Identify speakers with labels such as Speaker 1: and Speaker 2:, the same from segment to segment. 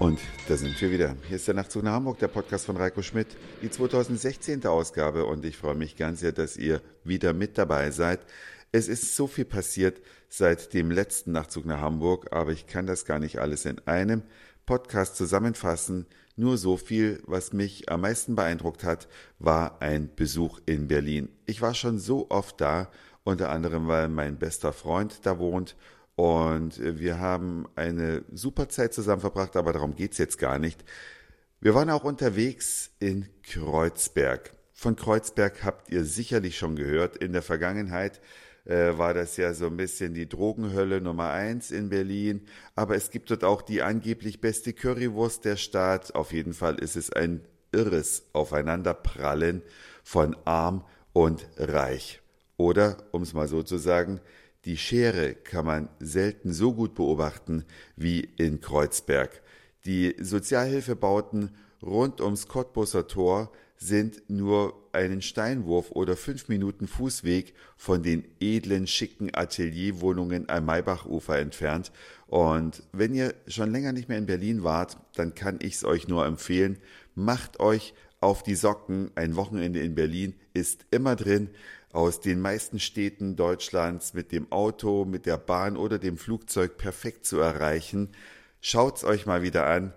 Speaker 1: Und da sind wir wieder. Hier ist der Nachtzug nach Hamburg, der Podcast von Reiko Schmidt, die 2016. Ausgabe. Und ich freue mich ganz sehr, dass ihr wieder mit dabei seid. Es ist so viel passiert seit dem letzten Nachtzug nach Hamburg, aber ich kann das gar nicht alles in einem Podcast zusammenfassen. Nur so viel, was mich am meisten beeindruckt hat, war ein Besuch in Berlin. Ich war schon so oft da, unter anderem, weil mein bester Freund da wohnt und wir haben eine super Zeit zusammen verbracht, aber darum geht's jetzt gar nicht. Wir waren auch unterwegs in Kreuzberg. Von Kreuzberg habt ihr sicherlich schon gehört. In der Vergangenheit äh, war das ja so ein bisschen die Drogenhölle Nummer eins in Berlin. Aber es gibt dort auch die angeblich beste Currywurst der Stadt. Auf jeden Fall ist es ein irres Aufeinanderprallen von arm und reich. Oder, um es mal so zu sagen, die Schere kann man selten so gut beobachten wie in Kreuzberg. Die Sozialhilfebauten rund ums Cottbusser Tor sind nur einen Steinwurf oder fünf Minuten Fußweg von den edlen, schicken Atelierwohnungen am Maybachufer entfernt. Und wenn ihr schon länger nicht mehr in Berlin wart, dann kann ich es euch nur empfehlen. Macht euch auf die Socken. Ein Wochenende in Berlin ist immer drin aus den meisten Städten Deutschlands mit dem Auto, mit der Bahn oder dem Flugzeug perfekt zu erreichen. Schaut's euch mal wieder an.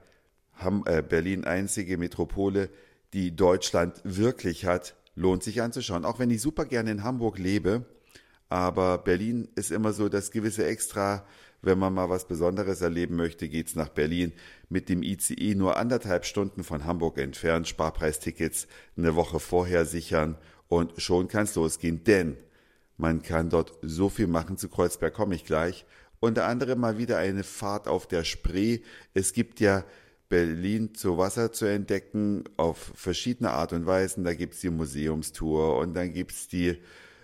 Speaker 1: Äh, Berlin einzige Metropole, die Deutschland wirklich hat, lohnt sich anzuschauen. Auch wenn ich super gerne in Hamburg lebe, aber Berlin ist immer so das gewisse Extra. Wenn man mal was Besonderes erleben möchte, geht's nach Berlin. Mit dem ICE nur anderthalb Stunden von Hamburg entfernt. Sparpreistickets eine Woche vorher sichern und schon kann es losgehen, denn man kann dort so viel machen. Zu Kreuzberg komme ich gleich. Unter anderem mal wieder eine Fahrt auf der Spree. Es gibt ja Berlin zu Wasser zu entdecken auf verschiedene Art und Weisen. Da gibt es die Museumstour und dann gibt es die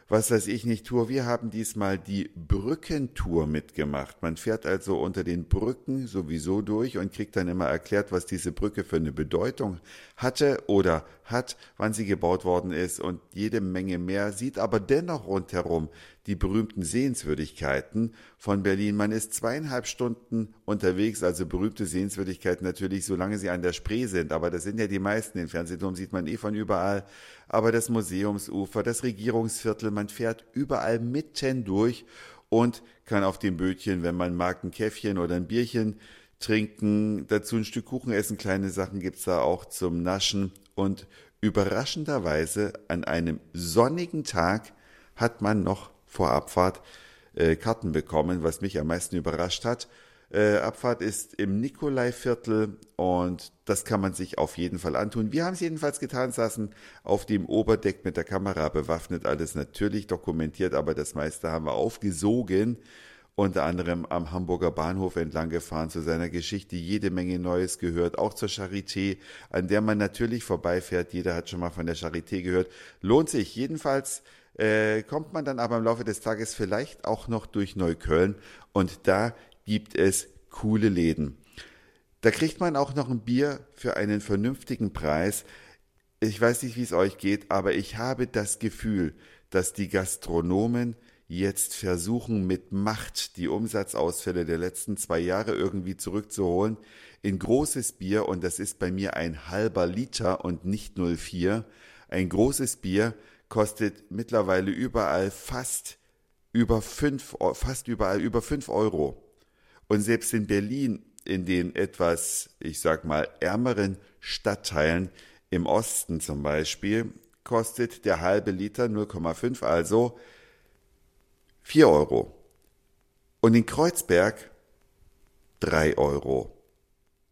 Speaker 1: was weiß ich nicht, Tour. Wir haben diesmal die Brückentour mitgemacht. Man fährt also unter den Brücken sowieso durch und kriegt dann immer erklärt, was diese Brücke für eine Bedeutung hatte oder hat, wann sie gebaut worden ist und jede Menge mehr, sieht aber dennoch rundherum die berühmten Sehenswürdigkeiten von Berlin. Man ist zweieinhalb Stunden unterwegs, also berühmte Sehenswürdigkeiten natürlich, solange sie an der Spree sind. Aber das sind ja die meisten. Den Fernsehturm sieht man eh von überall. Aber das Museumsufer, das Regierungsviertel, man fährt überall mitten durch und kann auf dem Bötchen, wenn man mag, ein Käffchen oder ein Bierchen trinken, dazu ein Stück Kuchen essen. Kleine Sachen gibt's da auch zum Naschen. Und überraschenderweise an einem sonnigen Tag hat man noch vor Abfahrt äh, Karten bekommen, was mich am meisten überrascht hat. Äh, Abfahrt ist im Nikolaiviertel und das kann man sich auf jeden Fall antun. Wir haben es jedenfalls getan, saßen auf dem Oberdeck mit der Kamera bewaffnet, alles natürlich dokumentiert, aber das meiste haben wir aufgesogen. Unter anderem am Hamburger Bahnhof entlang gefahren, zu seiner Geschichte jede Menge Neues gehört, auch zur Charité, an der man natürlich vorbeifährt. Jeder hat schon mal von der Charité gehört. Lohnt sich jedenfalls äh, kommt man dann aber im Laufe des Tages vielleicht auch noch durch Neukölln und da gibt es coole Läden. Da kriegt man auch noch ein Bier für einen vernünftigen Preis. Ich weiß nicht, wie es euch geht, aber ich habe das Gefühl, dass die Gastronomen jetzt versuchen, mit Macht die Umsatzausfälle der letzten zwei Jahre irgendwie zurückzuholen in großes Bier, und das ist bei mir ein halber Liter und nicht 04, ein großes Bier kostet mittlerweile überall fast über fünf, fast überall über fünf Euro. Und selbst in Berlin, in den etwas, ich sag mal, ärmeren Stadtteilen im Osten zum Beispiel, kostet der halbe Liter 0,5, also 4 Euro. Und in Kreuzberg 3 Euro.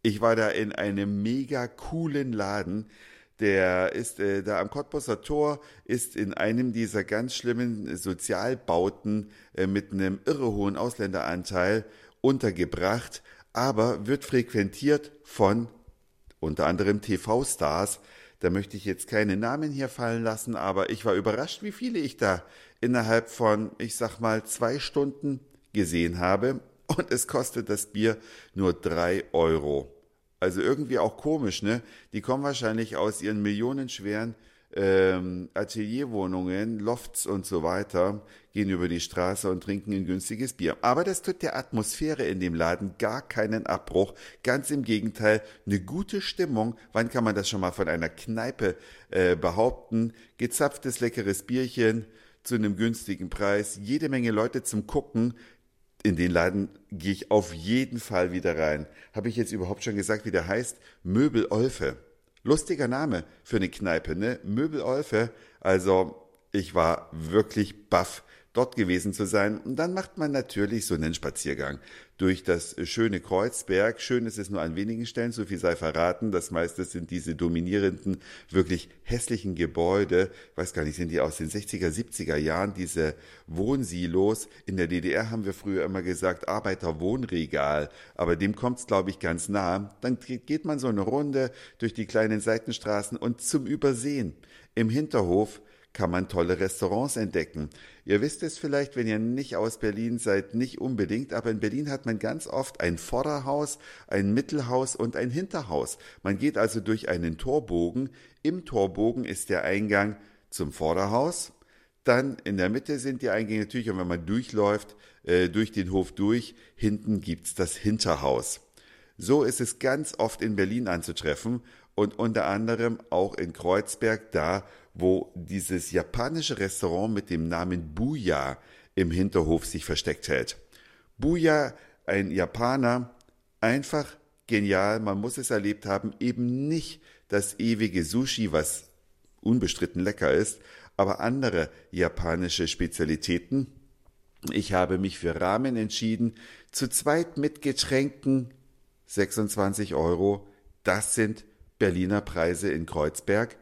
Speaker 1: Ich war da in einem mega coolen Laden, der ist äh, da am Cottbusser Tor, ist in einem dieser ganz schlimmen Sozialbauten äh, mit einem irre hohen Ausländeranteil untergebracht, aber wird frequentiert von unter anderem TV-Stars. Da möchte ich jetzt keine Namen hier fallen lassen, aber ich war überrascht, wie viele ich da innerhalb von, ich sag mal, zwei Stunden gesehen habe. Und es kostet das Bier nur drei Euro. Also irgendwie auch komisch, ne? Die kommen wahrscheinlich aus ihren millionenschweren ähm, Atelierwohnungen, Lofts und so weiter, gehen über die Straße und trinken ein günstiges Bier. Aber das tut der Atmosphäre in dem Laden gar keinen Abbruch. Ganz im Gegenteil, eine gute Stimmung. Wann kann man das schon mal von einer Kneipe äh, behaupten? Gezapftes, leckeres Bierchen zu einem günstigen Preis, jede Menge Leute zum Gucken. In den Laden gehe ich auf jeden Fall wieder rein. Habe ich jetzt überhaupt schon gesagt, wie der heißt? Möbel Olfe. Lustiger Name für eine Kneipe, ne? Möbel Olfe. Also, ich war wirklich baff dort gewesen zu sein. Und dann macht man natürlich so einen Spaziergang durch das schöne Kreuzberg. Schön ist es nur an wenigen Stellen, so viel sei verraten. Das meiste sind diese dominierenden, wirklich hässlichen Gebäude. Ich weiß gar nicht, sind die aus den 60er, 70er Jahren, diese Wohnsilos. In der DDR haben wir früher immer gesagt, Arbeiterwohnregal. Aber dem kommt es, glaube ich, ganz nah. Dann geht man so eine Runde durch die kleinen Seitenstraßen und zum Übersehen im Hinterhof kann man tolle Restaurants entdecken. Ihr wisst es vielleicht, wenn ihr nicht aus Berlin seid, nicht unbedingt, aber in Berlin hat man ganz oft ein Vorderhaus, ein Mittelhaus und ein Hinterhaus. Man geht also durch einen Torbogen. Im Torbogen ist der Eingang zum Vorderhaus. Dann in der Mitte sind die Eingänge natürlich, und wenn man durchläuft, äh, durch den Hof durch, hinten gibt's das Hinterhaus. So ist es ganz oft in Berlin anzutreffen und unter anderem auch in Kreuzberg, da wo dieses japanische Restaurant mit dem Namen Buya im Hinterhof sich versteckt hält. Buya, ein Japaner, einfach genial, man muss es erlebt haben, eben nicht das ewige Sushi, was unbestritten lecker ist, aber andere japanische Spezialitäten. Ich habe mich für Ramen entschieden, zu zweit mit Getränken 26 Euro. Das sind Berliner Preise in Kreuzberg.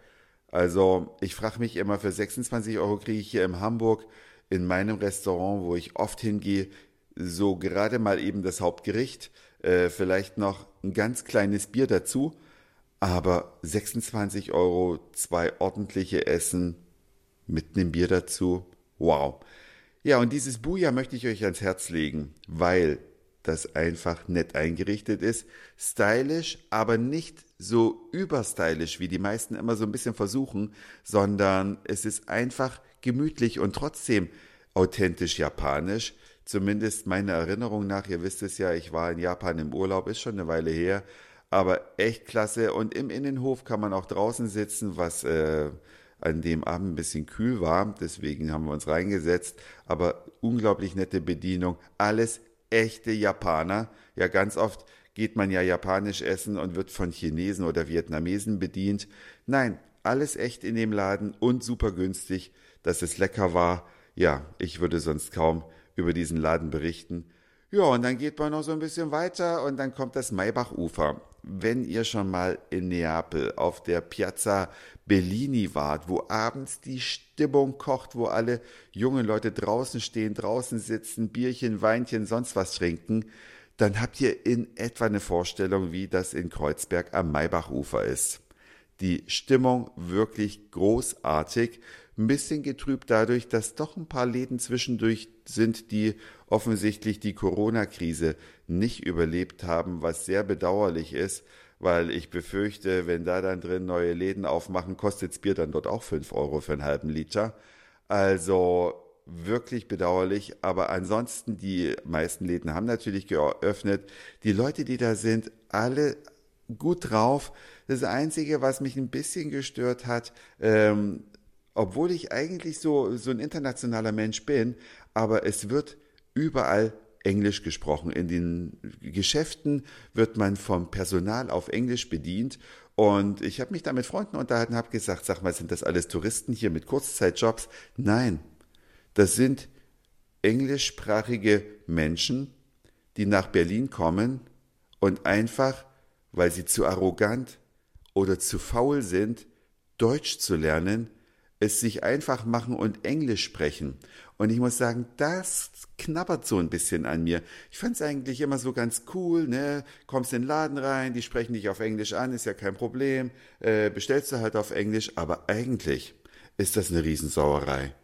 Speaker 1: Also ich frage mich immer, für 26 Euro kriege ich hier in Hamburg in meinem Restaurant, wo ich oft hingehe, so gerade mal eben das Hauptgericht, äh, vielleicht noch ein ganz kleines Bier dazu, aber 26 Euro, zwei ordentliche Essen mit einem Bier dazu, wow. Ja, und dieses Buja möchte ich euch ans Herz legen, weil das einfach nett eingerichtet ist, stylisch, aber nicht so überstylisch, wie die meisten immer so ein bisschen versuchen, sondern es ist einfach gemütlich und trotzdem authentisch japanisch. Zumindest meiner Erinnerung nach, ihr wisst es ja, ich war in Japan im Urlaub, ist schon eine Weile her, aber echt klasse. Und im Innenhof kann man auch draußen sitzen, was äh, an dem Abend ein bisschen kühl war, deswegen haben wir uns reingesetzt, aber unglaublich nette Bedienung, alles echte Japaner. Ja, ganz oft geht man ja japanisch essen und wird von Chinesen oder Vietnamesen bedient. Nein, alles echt in dem Laden und super günstig, dass es lecker war. Ja, ich würde sonst kaum über diesen Laden berichten. Ja, und dann geht man noch so ein bisschen weiter und dann kommt das Maybachufer. Wenn ihr schon mal in Neapel auf der Piazza Bellini wart, wo abends die Stimmung kocht, wo alle jungen Leute draußen stehen, draußen sitzen, Bierchen, Weinchen, sonst was trinken, dann habt ihr in etwa eine Vorstellung, wie das in Kreuzberg am Maybachufer ist. Die Stimmung wirklich großartig ein bisschen getrübt dadurch, dass doch ein paar Läden zwischendurch sind, die offensichtlich die Corona-Krise nicht überlebt haben, was sehr bedauerlich ist, weil ich befürchte, wenn da dann drin neue Läden aufmachen, kostet's Bier dann dort auch fünf Euro für einen halben Liter. Also wirklich bedauerlich, aber ansonsten die meisten Läden haben natürlich geöffnet. Die Leute, die da sind, alle gut drauf. Das Einzige, was mich ein bisschen gestört hat, ähm, obwohl ich eigentlich so, so ein internationaler Mensch bin, aber es wird überall Englisch gesprochen. In den Geschäften wird man vom Personal auf Englisch bedient. Und ich habe mich da mit Freunden unterhalten, habe gesagt, sag mal, sind das alles Touristen hier mit Kurzzeitjobs? Nein, das sind englischsprachige Menschen, die nach Berlin kommen und einfach, weil sie zu arrogant oder zu faul sind, Deutsch zu lernen, es sich einfach machen und Englisch sprechen. Und ich muss sagen, das knabbert so ein bisschen an mir. Ich fand es eigentlich immer so ganz cool, ne? Kommst in den Laden rein, die sprechen dich auf Englisch an, ist ja kein Problem, äh, bestellst du halt auf Englisch, aber eigentlich ist das eine Riesensauerei.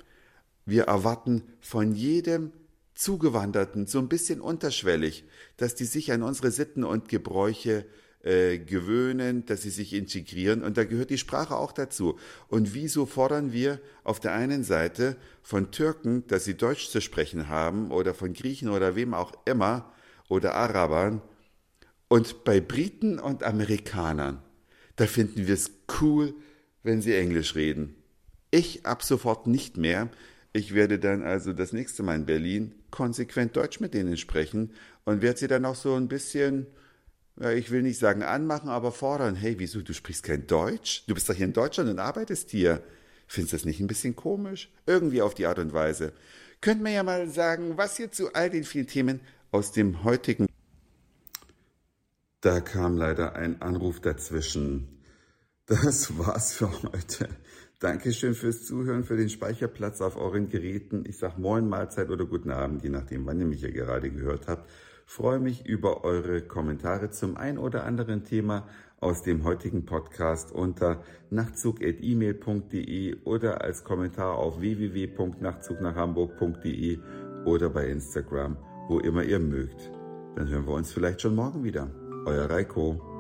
Speaker 1: Wir erwarten von jedem Zugewanderten so ein bisschen unterschwellig, dass die sich an unsere Sitten und Gebräuche äh, gewöhnen, dass sie sich integrieren und da gehört die Sprache auch dazu. Und wieso fordern wir auf der einen Seite von Türken, dass sie Deutsch zu sprechen haben oder von Griechen oder wem auch immer oder Arabern und bei Briten und Amerikanern, da finden wir es cool, wenn sie Englisch reden. Ich ab sofort nicht mehr. Ich werde dann also das nächste Mal in Berlin konsequent Deutsch mit denen sprechen und werde sie dann auch so ein bisschen, ja, ich will nicht sagen anmachen, aber fordern. Hey, wieso, du sprichst kein Deutsch? Du bist doch hier in Deutschland und arbeitest hier. Findest du das nicht ein bisschen komisch? Irgendwie auf die Art und Weise. Könnt mir ja mal sagen, was ihr zu all den vielen Themen aus dem heutigen. Da kam leider ein Anruf dazwischen. Das war's für heute. Dankeschön fürs Zuhören, für den Speicherplatz auf euren Geräten. Ich sage Moin, Mahlzeit oder guten Abend, je nachdem, wann ihr mich ja gerade gehört habt. Freue mich über eure Kommentare zum ein oder anderen Thema aus dem heutigen Podcast unter nachtzug.email.de oder als Kommentar auf www.nachtzugnachhamburg.de oder bei Instagram, wo immer ihr mögt. Dann hören wir uns vielleicht schon morgen wieder. Euer Reiko.